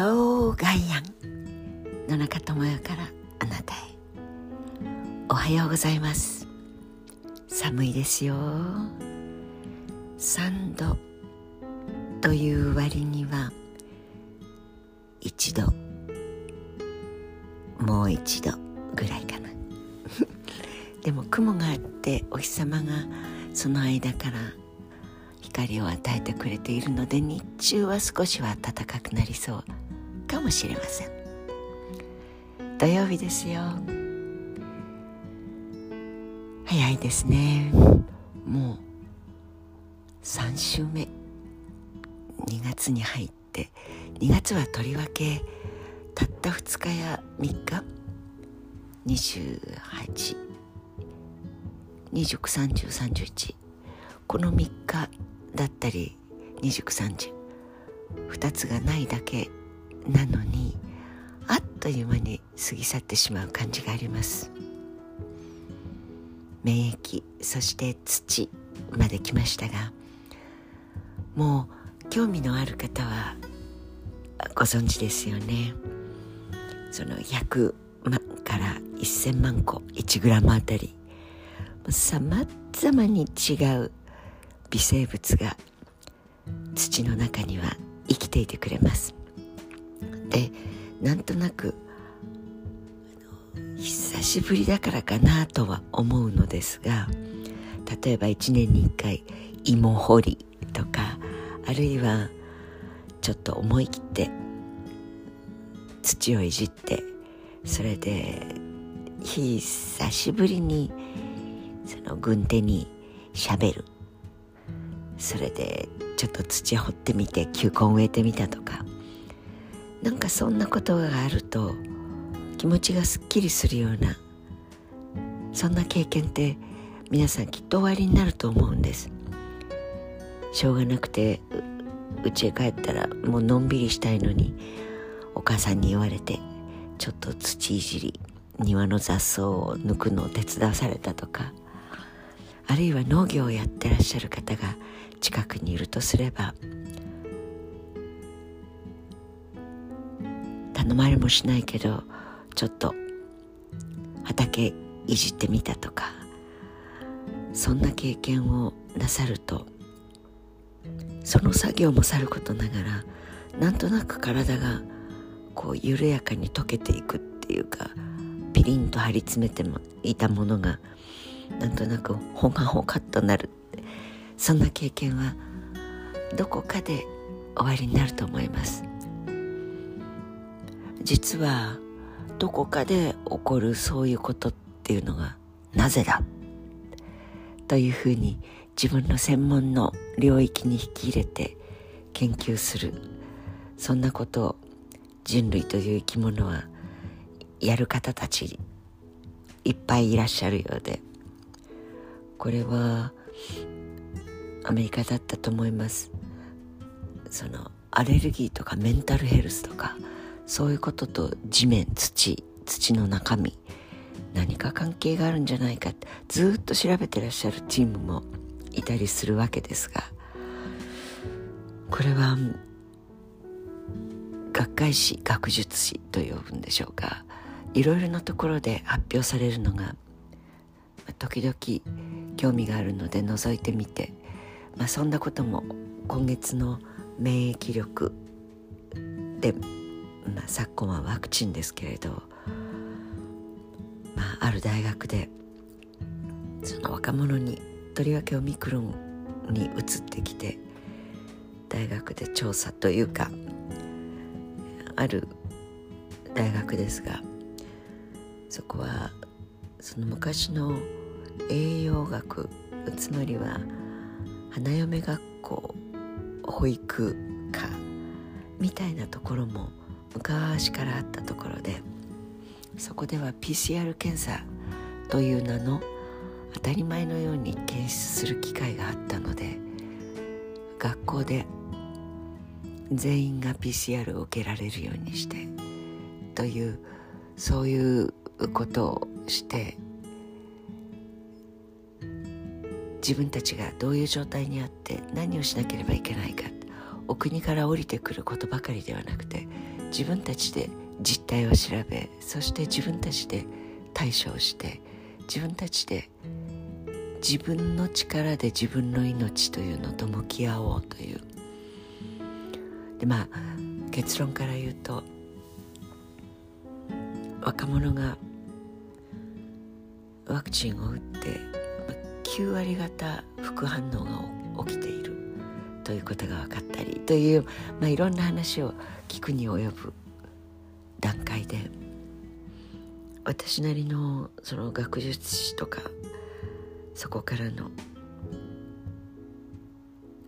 ローガイアン。野中智代からあなたへ。おはようございます。寒いですよ。3度という割には1度。もう一度ぐらいかな。でも雲があってお日様がその間から光を与えてくれているので日中は少しは暖かくなりそう。かもしれません。土曜日ですよ。早いですね。もう3週目。2月に入って。2月はとりわけたった2日や3日。28293031この3日だったり2930 2つがないだけ。なのにあっという間に過ぎ去ってしまう感じがあります。免疫そして土まで来ましたがもう興味のある方はご存知ですよね。その100万から1000万個 1g あたりさまざまに違う微生物が土の中には生きていてくれます。でなんとなく久しぶりだからかなとは思うのですが例えば1年に1回芋掘りとかあるいはちょっと思い切って土をいじってそれで久しぶりにその軍手にしゃべる。それでちょっと土掘ってみて球根植えてみたとか。なんかそんなことがあると気持ちがすっきりするようなそんな経験って皆さんきっとおありになると思うんです。しょうがなくて家へ帰ったらもうのんびりしたいのにお母さんに言われてちょっと土いじり庭の雑草を抜くのを手伝わされたとかあるいは農業をやってらっしゃる方が近くにいるとすれば頼まれもしないけどちょっと畑いじってみたとかそんな経験をなさるとその作業もさることながらなんとなく体がこう緩やかに溶けていくっていうかピリンと張り詰めていたものがなんとなくほがほかっとなる。そんな経験はどこかで終わりになると思います。実はどこかで起こるそういうことっていうのがなぜだ？というふうに自分の専門の領域に引き入れて研究する。そんなことを人類という生き物はやる方たちいっぱいいらっしゃるようで。これはアメリカだったと思います。そのアレルギーとかメンタルヘルスとかそういうことと地面土土の中身何か関係があるんじゃないかってずっと調べてらっしゃるチームもいたりするわけですがこれは学会誌学術誌と呼ぶんでしょうか。いろいろなところで発表されるのが時々興味があるので覗いてみてまあ、そんなことも今月の免疫力で、まあ、昨今はワクチンですけれど、まあ、ある大学でその若者にとりわけオミクロンに移ってきて大学で調査というかある大学ですがそこはその昔の栄養学つまりは花嫁学校保育科みたいなところも昔からあったところでそこでは PCR 検査という名の当たり前のように検出する機会があったので学校で全員が PCR を受けられるようにしてというそういうことをして自分たちがどういう状態にあって何をしなければいけないかお国から降りてくることばかりではなくて自分たちで実態を調べそして自分たちで対処をして自分たちで自分の力で自分の命というのと向き合おうという。でまあ結論から言うと若者がワクチンを打って9割方副反応が起きている。ということが分かったりという、まあ、いろんな話を聞くに及ぶ段階で私なりのその学術史とかそこからの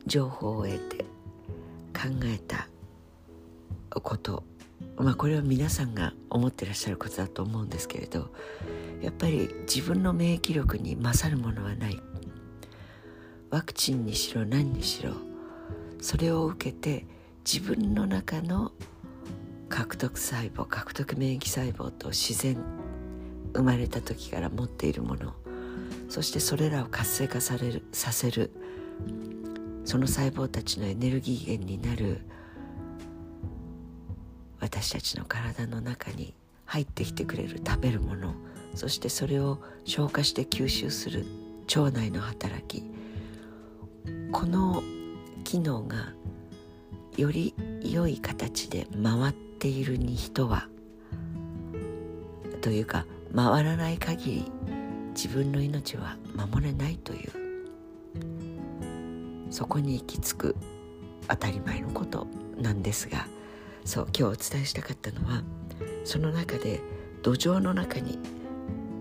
情報を得て考えたことまあこれは皆さんが思ってらっしゃることだと思うんですけれどやっぱり自分の免疫力に勝るものはない。ワクチンにしろ何にしろそれを受けて自分の中の獲得細胞獲得免疫細胞と自然生まれた時から持っているものそしてそれらを活性化されるさせるその細胞たちのエネルギー源になる私たちの体の中に入ってきてくれる食べるものそしてそれを消化して吸収する腸内の働き。この機能がより良い形で回っているに人はというか回らない限り自分の命は守れないというそこに行き着く当たり前のことなんですがそう今日お伝えしたかったのはその中で土壌の中に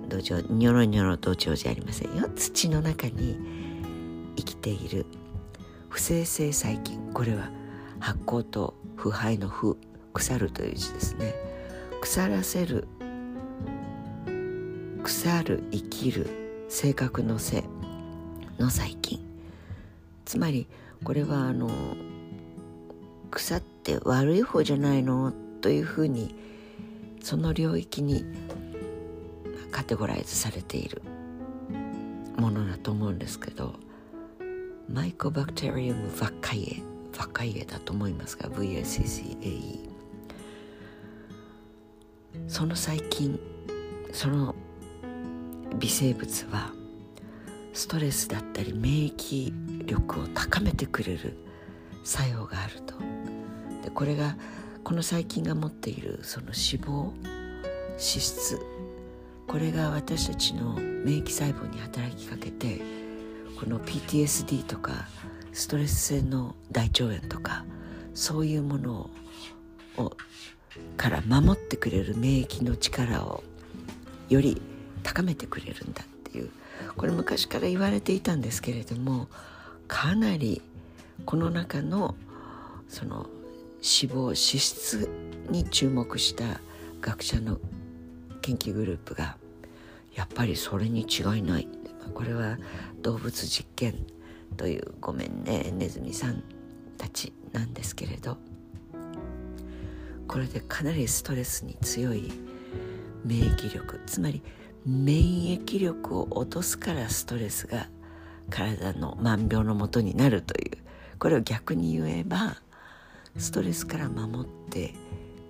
土壌ニョロニョロ土壌じゃありませんよ。土の中に生きている生成細菌これは発酵と腐敗の腐腐るという字ですね。腐らせる腐る生きる性格の性の細菌つまりこれはあの腐って悪い方じゃないのというふうにその領域にカテゴライズされているものだと思うんですけど。マイコバクテリウムヴァカイエヴァカイエだと思いますが VACCAE その細菌その微生物はストレスだったり免疫力を高めてくれる作用があると。でこれがこの細菌が持っているその脂肪脂質。これが私たちの免疫細胞に働きかけてこの PTSD とかストレス性の大腸炎とかそういうものをから守ってくれる免疫の力をより高めてくれるんだっていう。これ昔から言われていたんですけれどもかなりこの中のその脂肪脂質に注目した学者の研究グループがやっぱりそれに違いない。これは動物実験というごめんねネズミさんたちなんですけれど。これでかなりストレスに強い免疫力つまり免疫力を落とすからストレスが体の万病のもとになるという。これを逆に言えばストレスから守って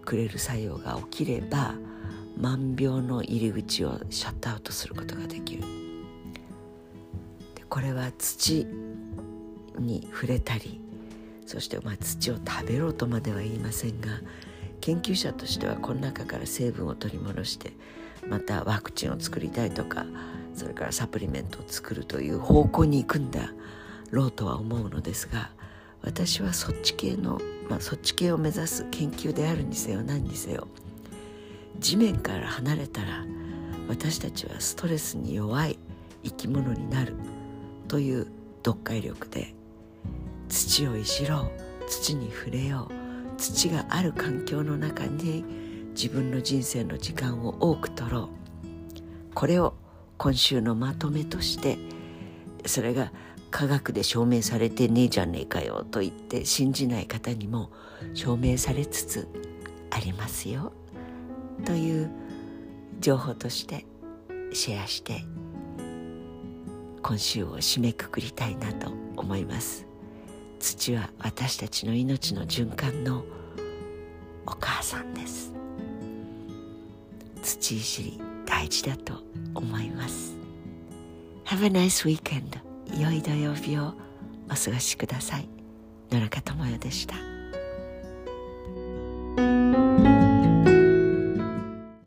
くれる作用が起きれば万病の入り口をシャットアウトすることができる。これは土に触れたりそしてまあ土を食べろとまでは言いませんが研究者としてはこの中から成分を取り出してまたワクチンを作りたいとかそれからサプリメントを作るという方向に行くんだろうとは思うのですが私はそっち系の、まあ、そっち系を目指す研究であるにせよ何にせよ地面から離れたら私たちはストレスに弱い生き物になる。という読解力で土をいじろう土に触れよう土がある環境の中に自分の人生の時間を多く取ろう。これを今週のまとめとしてそれが科学で証明されてねえじゃねえかよと言って信じない方にも証明されつつありますよ。という情報としてシェアして今週を締めくくりたいなと思います。土は私たちの命の循環のお母さんです。土いじり大事だと思います。Have a nice weekend 良い土曜日をお過ごしください。野中智代でした。